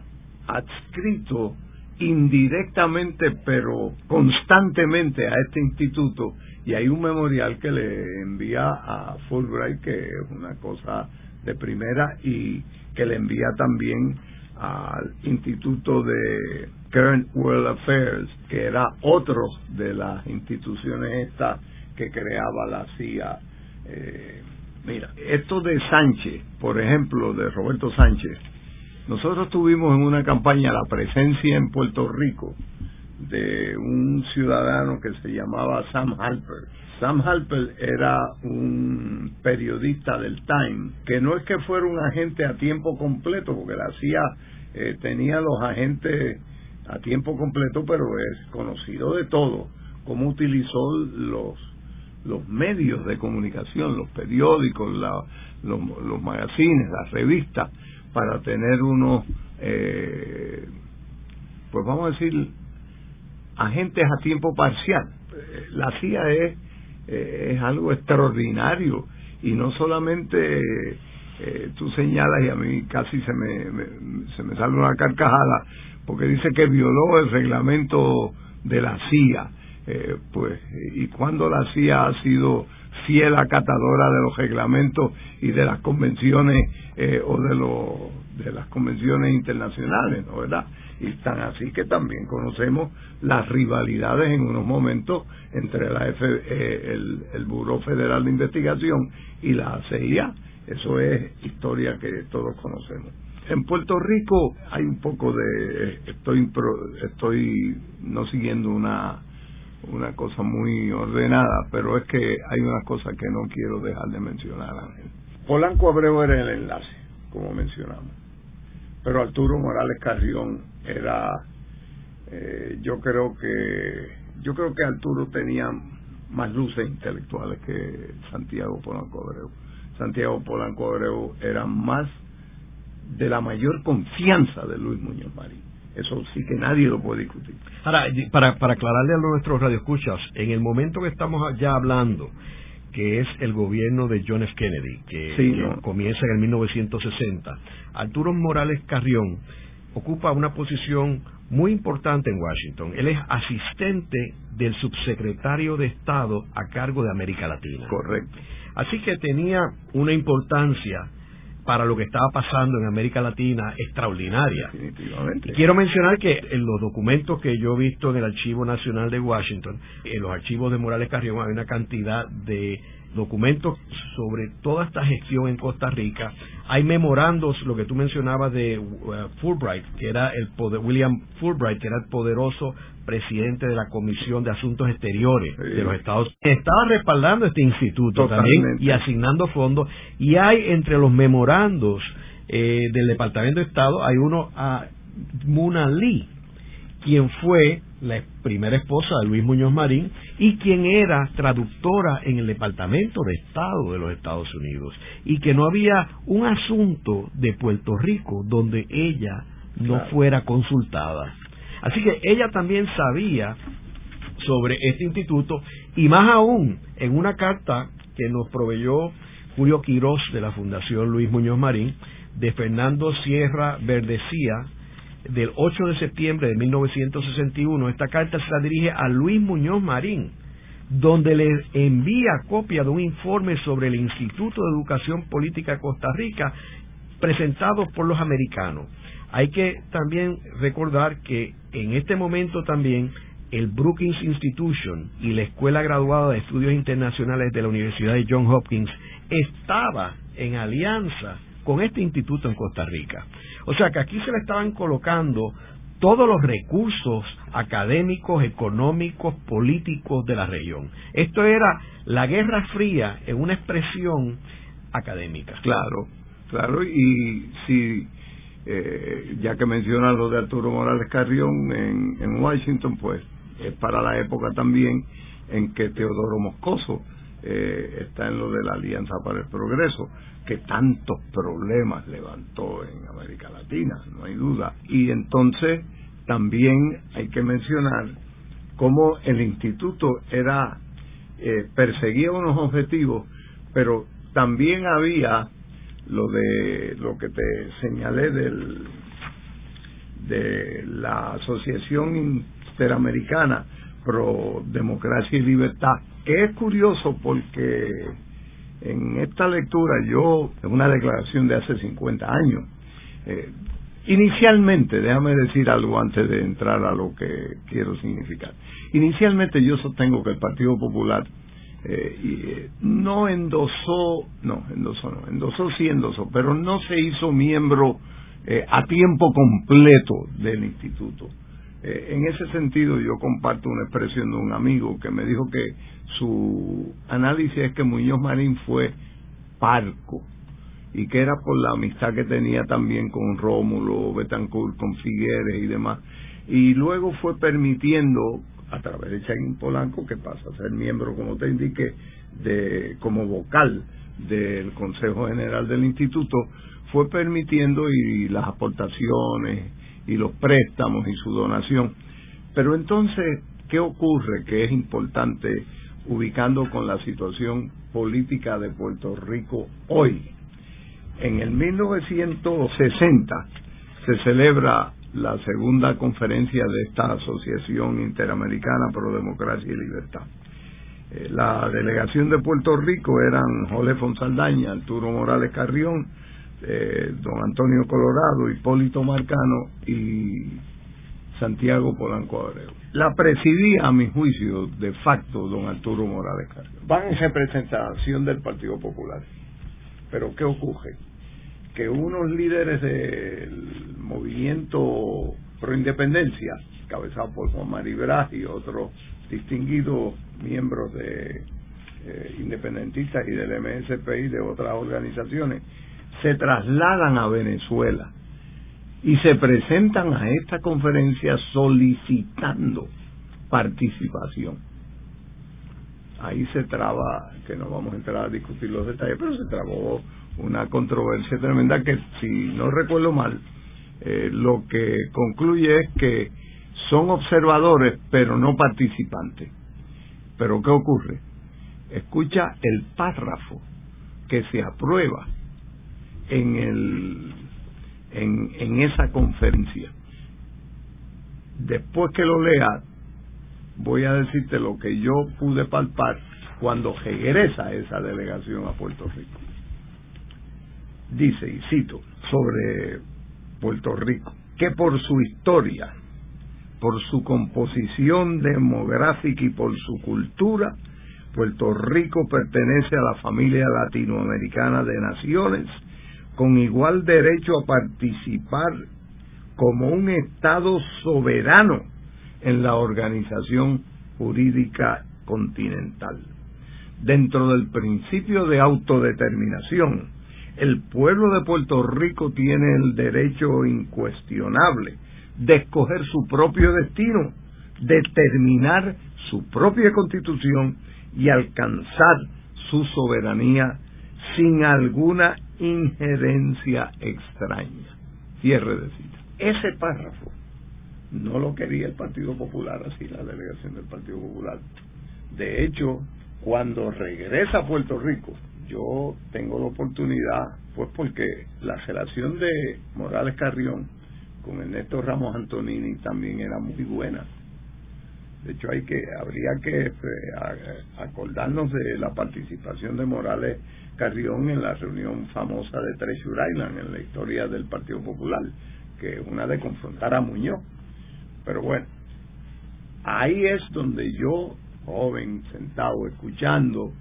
adscrito indirectamente pero constantemente a este instituto y hay un memorial que le envía a Fulbright que es una cosa de primera y que le envía también al Instituto de Current World Affairs, que era otro de las instituciones estas que creaba la CIA. Eh, mira, esto de Sánchez, por ejemplo, de Roberto Sánchez, nosotros tuvimos en una campaña la presencia en Puerto Rico de un ciudadano que se llamaba Sam Halper. Sam Halper era un periodista del Time, que no es que fuera un agente a tiempo completo, porque la CIA eh, tenía los agentes a tiempo completo, pero es conocido de todo, cómo utilizó los, los medios de comunicación, los periódicos, la, los, los magazines, las revistas, para tener unos, eh, pues vamos a decir, agentes a tiempo parcial. Eh, la CIA es, es algo extraordinario y no solamente eh, tú señalas y a mí casi se me, se me sale una carcajada porque dice que violó el reglamento de la CIA, eh, pues, y cuando la CIA ha sido fiel acatadora de los reglamentos y de las convenciones eh, o de los de las convenciones internacionales, ¿no verdad? Y tan así que también conocemos las rivalidades en unos momentos entre la F, eh, el, el Buró Federal de Investigación y la CIA. Eso es historia que todos conocemos. En Puerto Rico hay un poco de estoy estoy no siguiendo una una cosa muy ordenada, pero es que hay una cosa que no quiero dejar de mencionar, Ángel. Polanco Abreu era el enlace, como mencionamos, pero Arturo Morales Carrión era, eh, yo creo que, yo creo que Arturo tenía más luces intelectuales que Santiago Polanco Abreu. Santiago Polanco Abreu era más de la mayor confianza de Luis Muñoz Marín eso sí que nadie lo puede discutir. Ahora, para, para aclararle a nuestros radioescuchas, en el momento que estamos ya hablando, que es el gobierno de John F. Kennedy, que, comienza en el 1960, Arturo Morales Carrión ocupa una posición muy importante en Washington. Él es asistente del subsecretario de Estado a cargo de América Latina. Correcto. Así que tenía una importancia para lo que estaba pasando en América Latina extraordinaria. quiero mencionar que en los documentos que yo he visto en el Archivo Nacional de Washington, en los archivos de Morales Carrión, hay una cantidad de documentos sobre toda esta gestión en Costa Rica. Hay memorandos, lo que tú mencionabas de uh, Fulbright, que era el poder, William Fulbright, que era el poderoso presidente de la Comisión de Asuntos Exteriores de los Estados Unidos. Estaba respaldando este instituto también y asignando fondos. Y hay entre los memorandos eh, del Departamento de Estado, hay uno a Muna Lee, quien fue la primera esposa de Luis Muñoz Marín y quien era traductora en el Departamento de Estado de los Estados Unidos y que no había un asunto de Puerto Rico donde ella no fuera consultada. Así que ella también sabía sobre este instituto y más aún en una carta que nos proveyó Julio Quirós de la Fundación Luis Muñoz Marín de Fernando Sierra Verdecía del 8 de septiembre de 1961, esta carta se dirige a Luis Muñoz Marín, donde le envía copia de un informe sobre el Instituto de Educación Política de Costa Rica presentado por los americanos. Hay que también recordar que en este momento también el Brookings Institution y la Escuela Graduada de Estudios Internacionales de la Universidad de Johns Hopkins estaba en alianza con este instituto en Costa Rica. O sea que aquí se le estaban colocando todos los recursos académicos, económicos, políticos de la región. Esto era la Guerra Fría en una expresión académica. Claro, claro, y si, eh, ya que mencionas lo de Arturo Morales Carrión en, en Washington, pues es para la época también en que Teodoro Moscoso eh, está en lo de la Alianza para el Progreso, que tantos problemas levantó en América Latina, no hay duda. Y entonces también hay que mencionar cómo el instituto era eh, perseguía unos objetivos, pero también había lo de lo que te señalé del de la Asociación Interamericana pro Democracia y Libertad, que es curioso porque en esta lectura yo, en una declaración de hace 50 años, eh, inicialmente, déjame decir algo antes de entrar a lo que quiero significar, inicialmente yo sostengo que el Partido Popular eh, eh, no endosó, no, endosó no, endosó sí endosó, pero no se hizo miembro a tiempo completo del instituto. En ese sentido yo comparto una expresión de un amigo que me dijo que su análisis es que Muñoz Marín fue parco y que era por la amistad que tenía también con Rómulo, Betancourt, con Figueres y demás. Y luego fue permitiendo, a través de Chaguín Polanco, que pasa a ser miembro, como te indiqué, de, como vocal del Consejo General del Instituto, fue permitiendo y las aportaciones y los préstamos y su donación. Pero entonces, ¿qué ocurre? Que es importante ubicando con la situación política de Puerto Rico hoy. En el 1960 se celebra la segunda conferencia de esta Asociación Interamericana Pro Democracia y Libertad. Eh, la delegación de Puerto Rico eran Jole Fonsaldaña, Arturo Morales Carrión, eh, don Antonio Colorado, Hipólito Marcano y Santiago Polanco Abreu. La presidía, a mi juicio, de facto, don Arturo Morales Carrión. Van en representación del Partido Popular. Pero ¿qué ocurre? Que unos líderes del movimiento pro independencia, cabezado por Juan Maribraz y otros distinguidos miembros de eh, independentistas y del MSP y de otras organizaciones, se trasladan a Venezuela y se presentan a esta conferencia solicitando participación. Ahí se traba, que no vamos a entrar a discutir los detalles, pero se trabó una controversia tremenda que, si no recuerdo mal, eh, lo que concluye es que son observadores, pero no participantes. Pero ¿qué ocurre? Escucha el párrafo que se aprueba en el en, en esa conferencia. Después que lo lea, voy a decirte lo que yo pude palpar cuando regresa esa delegación a Puerto Rico. Dice, y cito, sobre Puerto Rico, que por su historia, por su composición demográfica y por su cultura, Puerto Rico pertenece a la familia latinoamericana de naciones con igual derecho a participar como un Estado soberano en la organización jurídica continental. Dentro del principio de autodeterminación, el pueblo de Puerto Rico tiene el derecho incuestionable de escoger su propio destino, determinar su propia constitución y alcanzar su soberanía sin alguna injerencia extraña. Cierre de cita. Ese párrafo no lo quería el Partido Popular, así la delegación del Partido Popular. De hecho, cuando regresa a Puerto Rico, yo tengo la oportunidad, pues porque la relación de Morales Carrión con Ernesto Ramos Antonini también era muy buena. De hecho, hay que habría que eh, acordarnos de la participación de Morales Carrión en la reunión famosa de Treasure Island en la historia del Partido Popular, que una de confrontar a Muñoz. Pero bueno, ahí es donde yo, joven, sentado, escuchando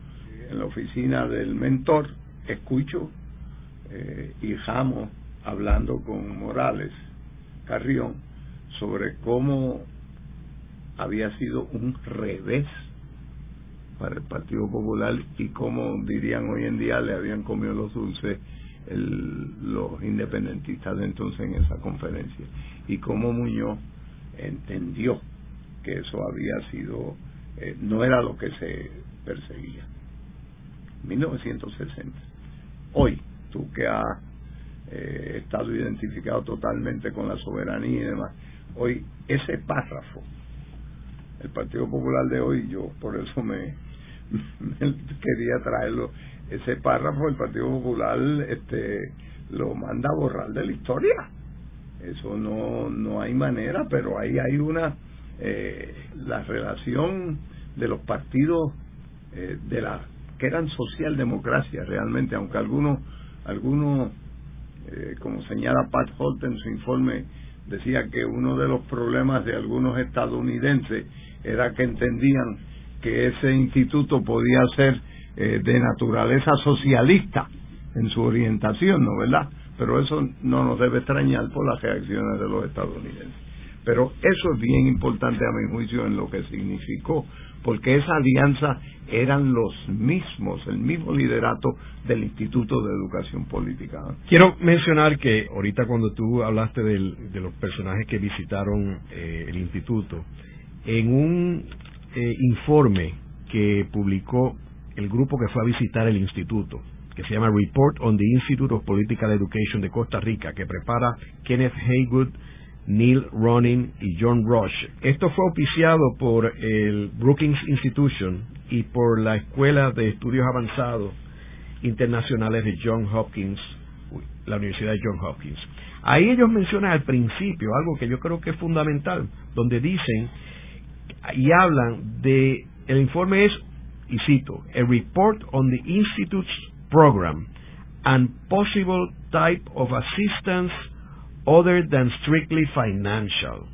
en la oficina del mentor, escucho eh, y Jamo hablando con Morales Carrión sobre cómo había sido un revés para el Partido Popular y como dirían hoy en día le habían comido los dulces los independentistas de entonces en esa conferencia. Y cómo Muñoz entendió que eso había sido eh, no era lo que se perseguía. 1960 hoy tú que has eh, estado identificado totalmente con la soberanía y demás hoy ese párrafo el Partido Popular de hoy yo por eso me quería traerlo. Ese párrafo el Partido Popular este, lo manda a borrar de la historia. Eso no, no hay manera, pero ahí hay una. Eh, la relación de los partidos eh, de la que eran socialdemocracia realmente, aunque algunos, algunos eh, como señala Pat Holt en su informe, decía que uno de los problemas de algunos estadounidenses era que entendían que ese instituto podía ser eh, de naturaleza socialista en su orientación, ¿no verdad? Pero eso no nos debe extrañar por las reacciones de los estadounidenses. Pero eso es bien importante a mi juicio en lo que significó, porque esa alianza eran los mismos, el mismo liderato del Instituto de Educación Política. Quiero mencionar que ahorita cuando tú hablaste de los personajes que visitaron eh, el instituto, en un eh, informe que publicó el grupo que fue a visitar el instituto, que se llama Report on the Institute of Political Education de Costa Rica, que prepara Kenneth Haywood, Neil Ronin y John Rush. Esto fue auspiciado por el Brookings Institution y por la Escuela de Estudios Avanzados Internacionales de John Hopkins, la Universidad de John Hopkins. Ahí ellos mencionan al principio algo que yo creo que es fundamental, donde dicen y hablan de, el informe es, y cito, a report on the Institute's program and possible type of assistance other than strictly financial,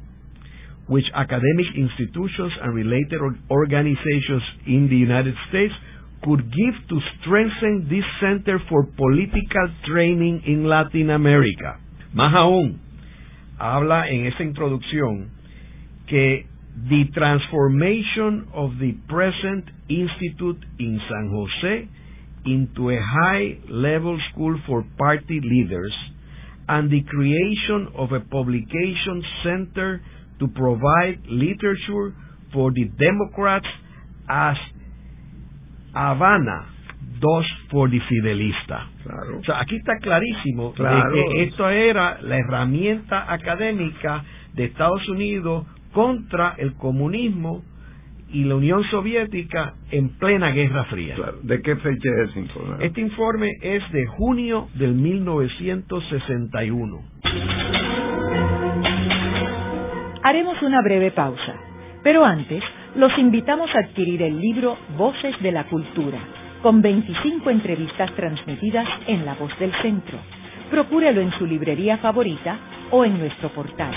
which academic institutions and related organizations in the United States could give to strengthen this Center for Political Training in Latin America. Más aún, habla en esa introducción que the transformation of the present institute in San Jose into a high level school for party leaders and the creation of a publication center to provide literature for the Democrats as Habana dos for the Fidelista. Claro. O sea, aquí está clarísimo Claro. de que esto era la herramienta académica de Estados Unidos contra el comunismo y la Unión Soviética en plena Guerra Fría. Claro. ¿De qué fecha es ese informe? Este informe es de junio del 1961. Haremos una breve pausa, pero antes los invitamos a adquirir el libro Voces de la Cultura, con 25 entrevistas transmitidas en La Voz del Centro. Procúrelo en su librería favorita o en nuestro portal.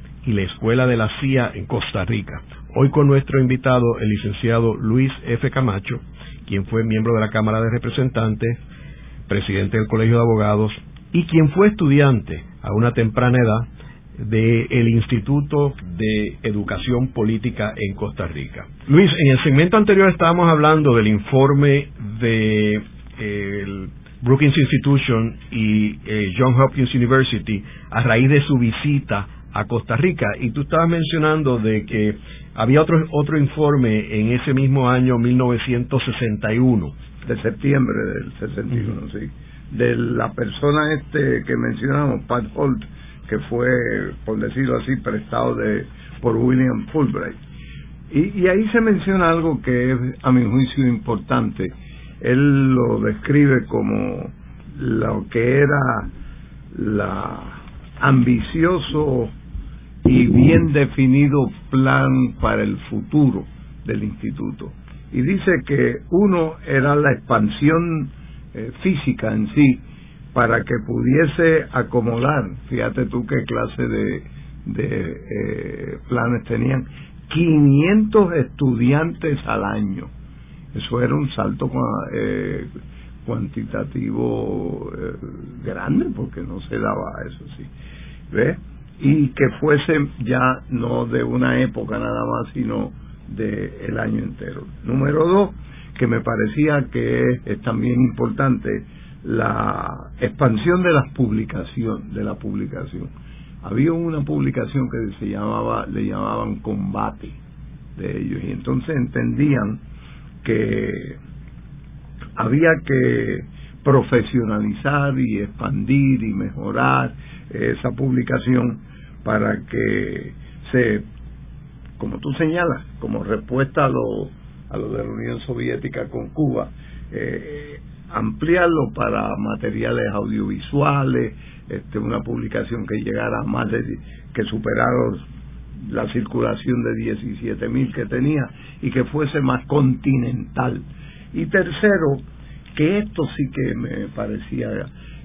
y la Escuela de la CIA en Costa Rica. Hoy con nuestro invitado, el licenciado Luis F. Camacho, quien fue miembro de la Cámara de Representantes, presidente del Colegio de Abogados y quien fue estudiante a una temprana edad del Instituto de Educación Política en Costa Rica. Luis, en el segmento anterior estábamos hablando del informe de el Brookings Institution y eh, John Hopkins University a raíz de su visita a Costa Rica y tú estabas mencionando de que había otro otro informe en ese mismo año 1961 de septiembre del 61, sí. De la persona este que mencionamos, Pat Holt, que fue, por decirlo así, prestado de por William Fulbright. Y, y ahí se menciona algo que es, a mi juicio, importante. Él lo describe como lo que era la ambicioso y bien definido plan para el futuro del instituto. Y dice que uno era la expansión eh, física en sí para que pudiese acomodar, fíjate tú qué clase de, eh, planes tenían, 500 estudiantes al año. Eso era un salto eh, cuantitativo eh, grande porque no se daba eso sí. ¿Ves? Y que fuese ya no de una época nada más, sino de el año entero. Número dos, que me parecía que es, también importante la expansión de las publicaciones, de la publicación. Había una publicación que se llamaba, le llamaban combate de ellos, y entonces entendían que había que profesionalizar y expandir y mejorar esa publicación para que se, como tú señalas, como respuesta a lo, a lo de la Unión Soviética con Cuba, eh, ampliarlo para materiales audiovisuales, este, una publicación que llegara a más de, que superara la circulación de 17 mil que tenía y que fuese más continental. Y tercero, que esto sí que me parecía,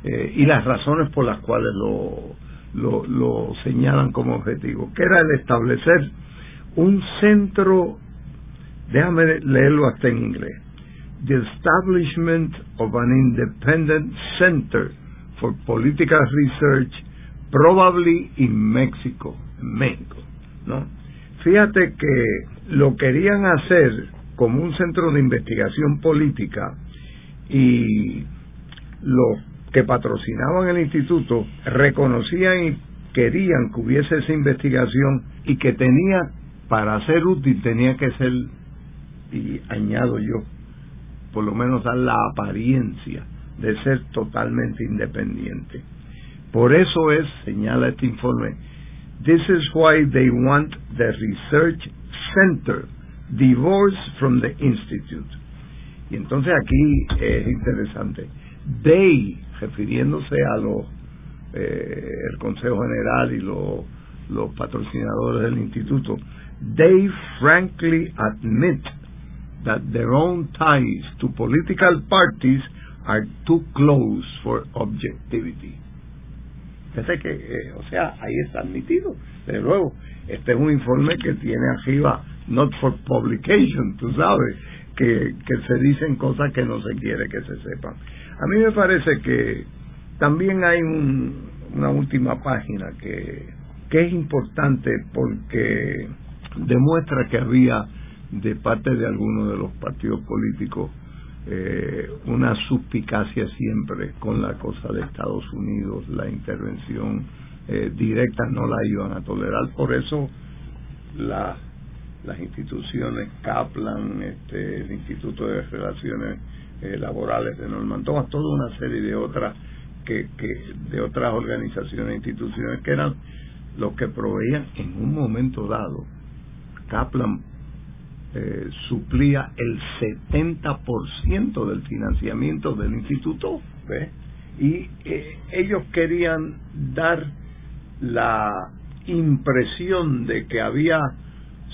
eh, y las razones por las cuales lo, lo, señalan como objetivo, que era el establecer un centro, déjame leerlo hasta en inglés, the establishment of an independent center for political research, probably in Mexico, México, ¿no? Fíjate que lo querían hacer como un centro de investigación política y los que patrocinaban el instituto reconocían y querían que hubiese esa investigación y que tenía, para ser útil, tenía que ser, y añado yo, por lo menos dar la apariencia de ser totalmente independiente. Por eso es, señala este informe, this is why they want the research center divorced from the institute. Y entonces aquí es interesante. They, refiriéndose a los eh, el Consejo General y los, los patrocinadores del instituto, they frankly admit that their own ties to political parties are too close for objectivity. Fíjate que, eh, o sea, ahí está admitido. De nuevo, este es un informe que tiene arriba not for publication, tú sabes, que, se dicen cosas que no se quiere que se sepan. A mí me parece que también hay un, una última página que, es importante porque demuestra que había de parte de algunos de los partidos políticos eh, una suspicacia siempre con la cosa de Estados Unidos, la intervención eh, directa no la iban a tolerar, por eso la, las instituciones Kaplan, este, el Instituto de Relaciones eh, Laborales de Norman Thomas, toda una serie de otras que, de otras organizaciones e instituciones que eran los que proveían en un momento dado. Kaplan eh, suplía el 70% del financiamiento del instituto y eh, ellos querían dar la impresión de que había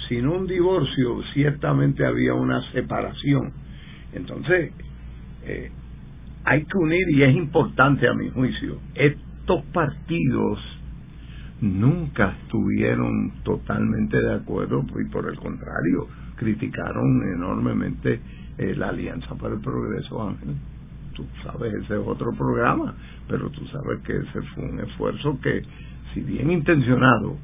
sin un divorcio ciertamente había una separación entonces eh, hay que unir y es importante a mi juicio estos partidos nunca estuvieron totalmente de acuerdo y por el contrario criticaron enormemente eh, la Alianza para el Progreso, Ángel. Tú sabes, ese es otro programa, pero tú sabes que ese fue un esfuerzo que, si bien intencionado,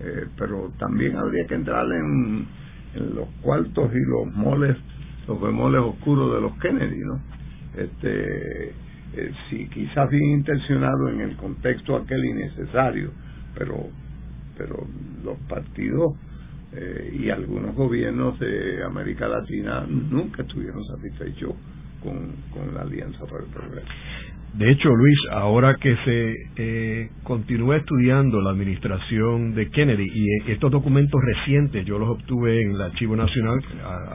eh, pero también habría que entrar en, en los cuartos y los moles, los bemoles oscuros de los Kennedy, ¿no? Este, eh, quizás bien intencionado en el contexto aquel innecesario, pero, pero los partidos eh, y algunos gobiernos de América Latina nunca estuvieron satisfechos con, con la Alianza para el Progreso. De hecho, Luis, ahora que se eh, continúa estudiando la administración de Kennedy y eh, estos documentos recientes, yo los obtuve en el Archivo Nacional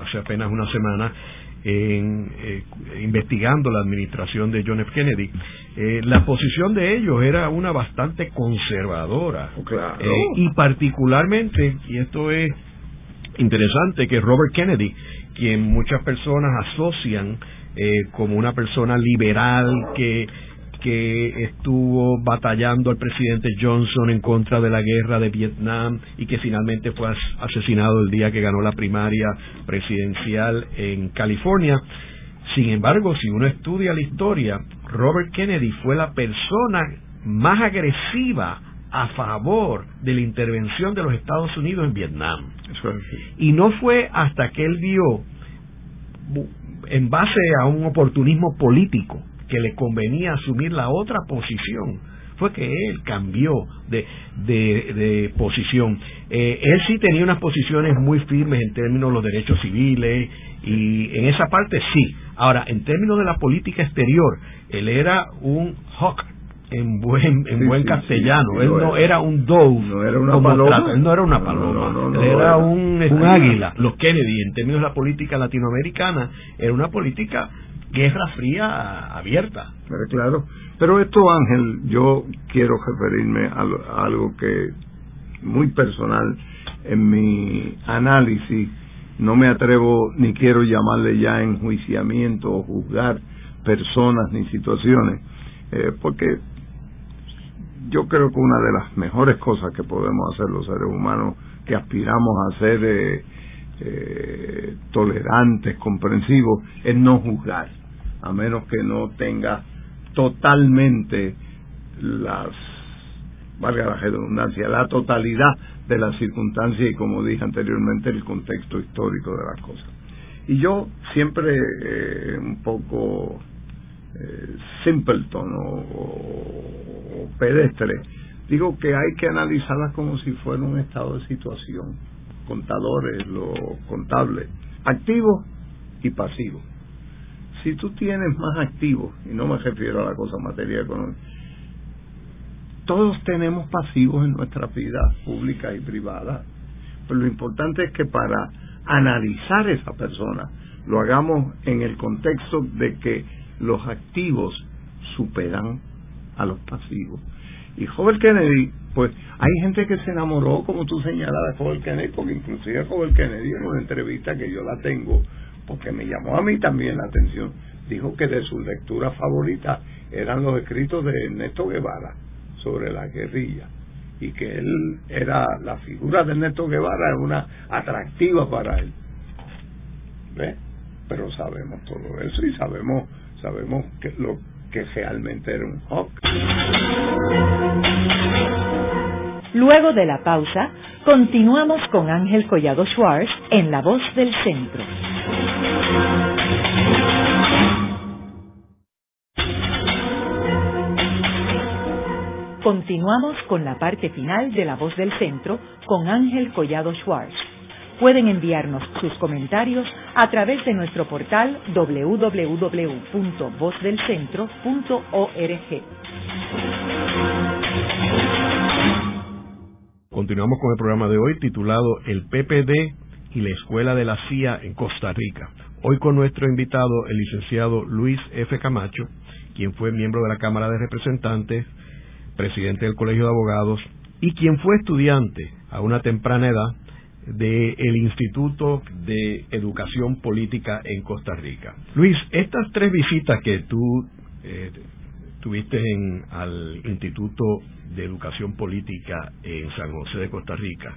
hace apenas una semana, en, eh, investigando la administración de John F. Kennedy, eh, la posición de ellos era una bastante conservadora. Oh, claro. Eh, y particularmente, y esto es interesante, que Robert Kennedy, quien muchas personas asocian como una persona liberal que que estuvo batallando al presidente Johnson en contra de la guerra de Vietnam y que finalmente fue asesinado el día que ganó la primaria presidencial en California. Sin embargo, si uno estudia la historia, Robert Kennedy fue la persona más agresiva a favor de la intervención de los Estados Unidos en Vietnam. Y no fue hasta que él vio, en base a un oportunismo político, que le convenía asumir la otra posición fue que él cambió de, de, posición. Eh, él sí tenía unas posiciones muy firmes en términos de los derechos civiles y en esa parte sí. Ahora, en términos de la política exterior, él era un hawk en buen en buen castellano. él no era, un dove. No era una paloma. él no era una paloma. él era un, un águila. Los Kennedy, en términos de la política latinoamericana, era una política guerra fría abierta. Pero claro, pero esto Ángel, yo quiero referirme a, algo que muy personal en mi análisis, no me atrevo ni quiero llamarle ya enjuiciamiento o juzgar personas ni situaciones, eh, porque yo creo que una de las mejores cosas que podemos hacer los seres humanos que aspiramos a ser eh, eh, tolerantes, comprensivos, es no juzgar a menos que no tenga totalmente las, valga la redundancia, la totalidad de las circunstancias y como dije anteriormente el contexto histórico de las cosas. Y yo siempre eh, un poco eh, simpleton o, pedestre. Digo que hay que analizarlas como si fuera un estado de situación. Contadores, lo contable, activos y pasivos. Si tú tienes más activos, y no me refiero a la cosa materia económica, todos tenemos pasivos en nuestra vida pública y privada. Pero lo importante es que para analizar esa persona lo hagamos en el contexto de que los activos superan a los pasivos. Y Joel Kennedy, pues hay gente que se enamoró, como tú señalas, de Joel Kennedy, porque inclusive Joel Kennedy en una entrevista que yo la tengo, porque me llamó a mí también la atención, dijo que de su lectura favorita eran los escritos de Ernesto Guevara sobre la guerrilla y que él era la figura de Ernesto Guevara es una atractiva para él ¿Ve? pero sabemos todo eso y sabemos sabemos que lo que realmente era un hawk Luego de la pausa, continuamos con Ángel Collado Schwartz en La Voz del Centro. Continuamos con la parte final de La Voz del Centro con Ángel Collado Schwartz. Pueden enviarnos sus comentarios a través de nuestro portal www.vozdelcentro.org. Continuamos con el programa de hoy titulado El PPD y la Escuela de la CIA en Costa Rica. Hoy con nuestro invitado, el licenciado Luis F. Camacho, quien fue miembro de la Cámara de Representantes presidente del Colegio de Abogados y quien fue estudiante a una temprana edad del Instituto de Educación Política en Costa Rica. Luis, estas tres visitas que tú eh, tuviste en, al Instituto de Educación Política en San José de Costa Rica,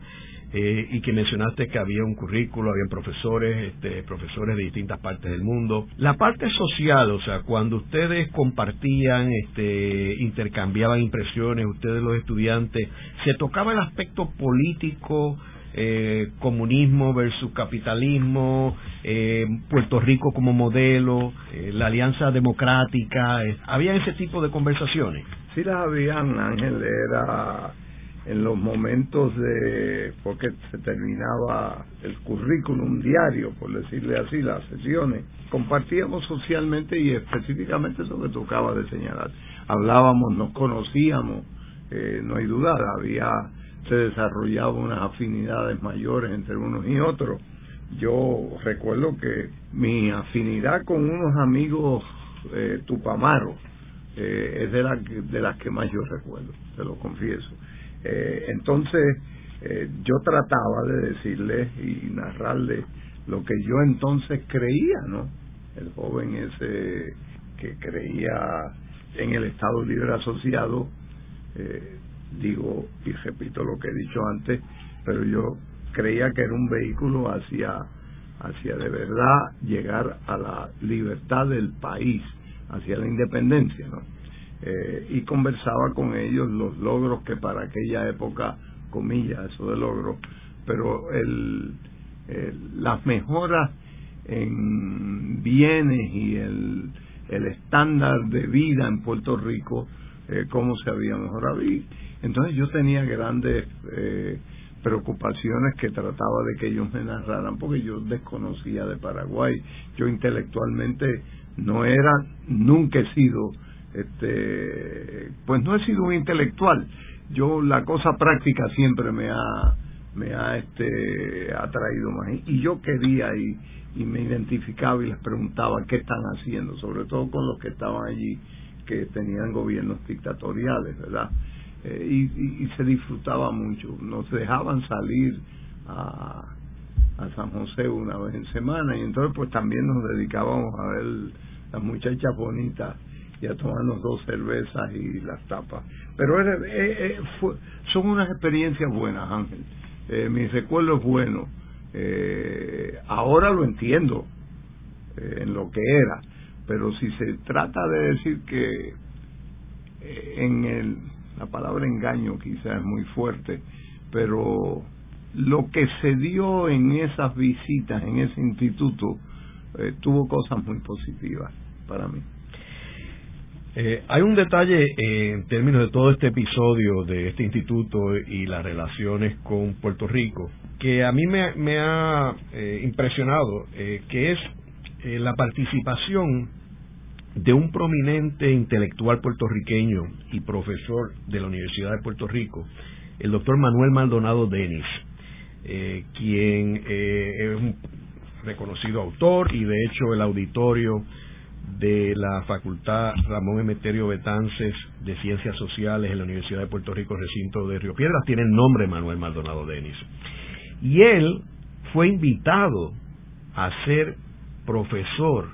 eh, y que mencionaste que había un currículo, habían profesores, este, profesores de distintas partes del mundo. La parte social, o sea, cuando ustedes compartían, este, intercambiaban impresiones, ustedes los estudiantes, ¿se tocaba el aspecto político? Eh, comunismo versus capitalismo, eh, Puerto Rico como modelo, la alianza democrática, ¿había ese tipo de conversaciones? Sí las habían, Ángel, era en los momentos de, porque se terminaba el currículum diario, por decirle así, las sesiones, compartíamos socialmente y específicamente eso que tocaba de señalar. Hablábamos, nos conocíamos, eh, no hay duda, había, se desarrollaban unas afinidades mayores entre unos y otros. Yo recuerdo que mi afinidad con unos amigos eh, tupamaros eh, es de, la, de las que más yo recuerdo, te lo confieso eh, entonces, eh, yo trataba de decirle y narrarle lo que yo entonces creía, ¿no? El joven ese que creía en el Estado Libre Asociado, eh, digo y repito lo que he dicho antes, pero yo creía que era un vehículo hacia, hacia de verdad llegar a la libertad del país, hacia la independencia, ¿no? Eh, y conversaba con ellos los logros que para aquella época, comillas, eso de logros, pero el, las mejoras en bienes y el, el estándar de vida en Puerto Rico, eh, cómo se había mejorado. Entonces yo tenía grandes eh, preocupaciones que trataba de que ellos me narraran, porque yo desconocía de Paraguay. Yo intelectualmente no era, nunca he sido este pues no he sido un intelectual. Yo la cosa práctica siempre me ha me ha este atraído más. Y yo quería y, y me identificaba y les preguntaba qué están haciendo sobre todo con los que estaban allí que tenían gobiernos dictatoriales verdad eh, y, y, se disfrutaba mucho nos dejaban salir a a San José una vez en semana y entonces pues también nos dedicábamos a ver las muchachas bonitas y a tomarnos dos cervezas y las tapas. Pero eh, eh, son unas experiencias buenas, Ángel. Eh, mi recuerdo es bueno. Eh, ahora lo entiendo en lo que era, pero si se trata de decir que en el, la palabra engaño quizás es muy fuerte, pero lo que se dio en esas visitas, en ese instituto, tuvo cosas muy positivas para mí. Eh, hay un detalle eh, en términos de todo este episodio de este instituto y las relaciones con Puerto Rico que a mí me, ha eh, impresionado, que es la participación de un prominente intelectual puertorriqueño y profesor de la Universidad de Puerto Rico, el doctor Manuel Maldonado Denis, quien es un reconocido autor y de hecho el auditorio de la Facultad Ramón Emeterio Betances de Ciencias Sociales en la Universidad de Puerto Rico, recinto de Río Piedras, tiene el nombre Manuel Maldonado Denis. Y él fue invitado a ser profesor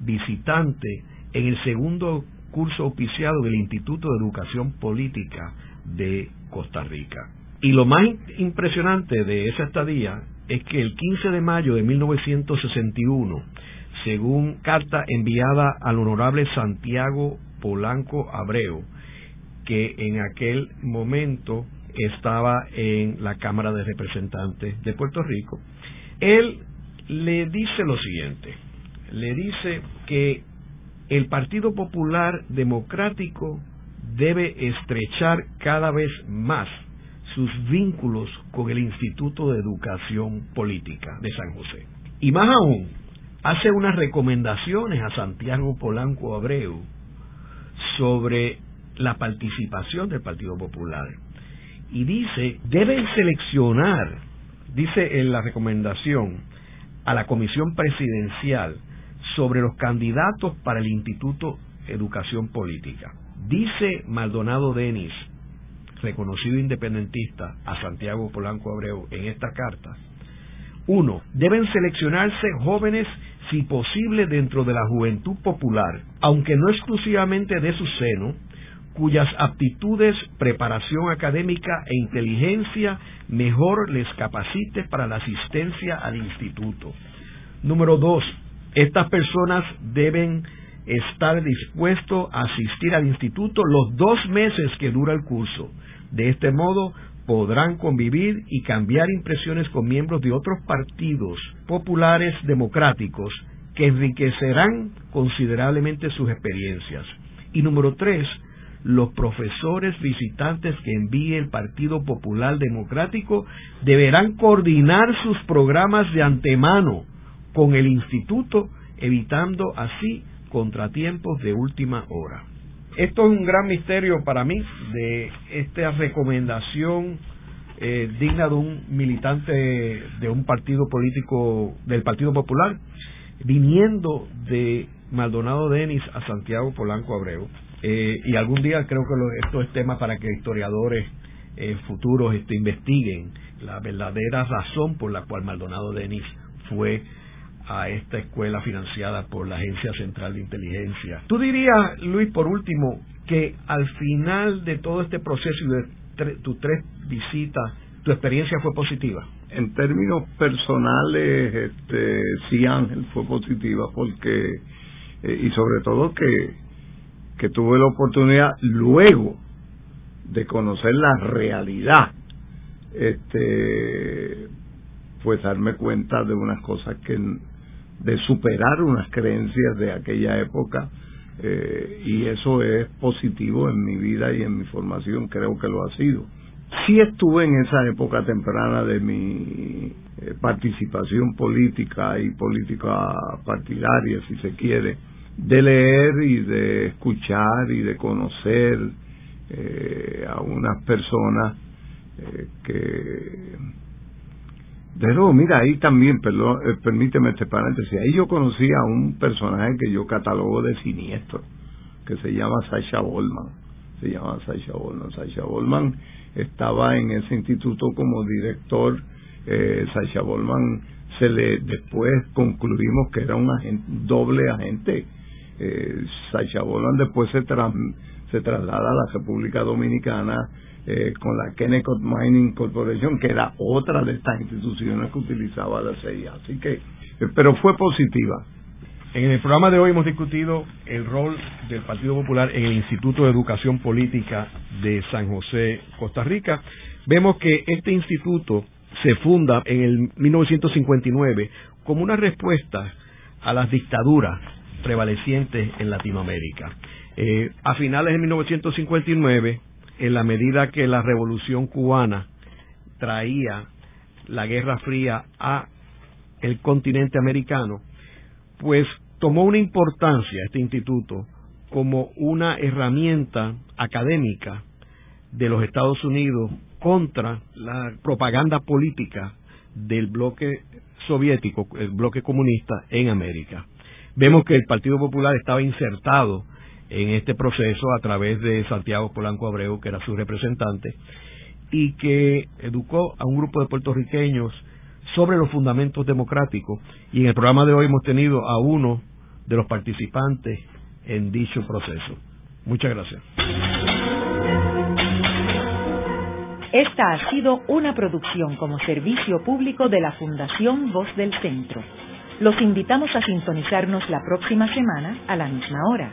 visitante en el segundo curso oficiado del Instituto de Educación Política de Costa Rica. Y lo más impresionante de esa estadía es que el 15 de mayo de 1961, según carta enviada al honorable Santiago Polanco Abreu, que en aquel momento estaba en la Cámara de Representantes de Puerto Rico, él le dice lo siguiente, le dice que el Partido Popular Democrático debe estrechar cada vez más sus vínculos con el Instituto de Educación Política de San José. Y más aún, hace unas recomendaciones a Santiago Polanco Abreu sobre la participación del Partido Popular. Y dice, deben seleccionar, dice en la recomendación, a la Comisión Presidencial sobre los candidatos para el Instituto Educación Política. Dice Maldonado Denis, reconocido independentista, a Santiago Polanco Abreu en esta carta. Uno, deben seleccionarse jóvenes si posible dentro de la juventud popular, aunque no exclusivamente de su seno, cuyas aptitudes, preparación académica e inteligencia mejor les capacite para la asistencia al instituto. Número dos, estas personas deben estar dispuestos a asistir al instituto los dos meses que dura el curso. De este modo, podrán convivir y cambiar impresiones con miembros de otros partidos populares democráticos que enriquecerán considerablemente sus experiencias. Y número tres, los profesores visitantes que envíe el Partido Popular Democrático deberán coordinar sus programas de antemano con el instituto, evitando así contratiempos de última hora. Esto es un gran misterio para mí de esta recomendación eh, digna de un militante de un partido político del Partido Popular, viniendo de Maldonado Denis a Santiago Polanco Abreu. Eh, y algún día creo que esto es tema para que historiadores eh, futuros este, investiguen la verdadera razón por la cual Maldonado Denis fue a esta escuela financiada por la Agencia Central de Inteligencia. ¿Tú dirías, Luis, por último, que al final de todo este proceso y de tus tres visitas, tu experiencia fue positiva? En términos personales, este, sí, Ángel, fue positiva porque, eh, y sobre todo que, que tuve la oportunidad luego de conocer la realidad, este, pues darme cuenta de unas cosas que de superar unas creencias de aquella época eh, y eso es positivo en mi vida y en mi formación, creo que lo ha sido. Sí estuve en esa época temprana de mi eh, participación política y política partidaria, si se quiere, de leer y de escuchar y de conocer eh, a unas personas que pero mira, ahí también, perdón, eh, permíteme este paréntesis, ahí yo conocí a un personaje que yo catalogo de siniestro, que se llama Sasha Bollman. Se llama Sasha Bollman. Sasha Bollman estaba en ese instituto como director. Eh, Sasha Bollman se le después concluimos que era un doble agente. Eh, Sasha Bollman después se, se traslada a la República Dominicana eh, con la Kennecott Mining Corporation, que era otra de estas instituciones que utilizaba la CIA. Así que, eh, pero fue positiva. En el programa de hoy hemos discutido el rol del Partido Popular en el Instituto de Educación Política de San José, Costa Rica. Vemos que este instituto se funda en el 1959 como una respuesta a las dictaduras prevalecientes en Latinoamérica. Eh, a finales de 1959, en la medida que la revolución cubana traía la Guerra Fría a el continente americano, pues tomó una importancia este instituto como una herramienta académica de los Estados Unidos contra la propaganda política del bloque soviético, el bloque comunista en América. Vemos que el Partido Popular estaba insertado en este proceso a través de Santiago Polanco Abreu, que era su representante, y que educó a un grupo de puertorriqueños sobre los fundamentos democráticos. Y en el programa de hoy hemos tenido a uno de los participantes en dicho proceso. Muchas gracias. Esta ha sido una producción como servicio público de la Fundación Voz del Centro. Los invitamos a sintonizarnos la próxima semana a la misma hora.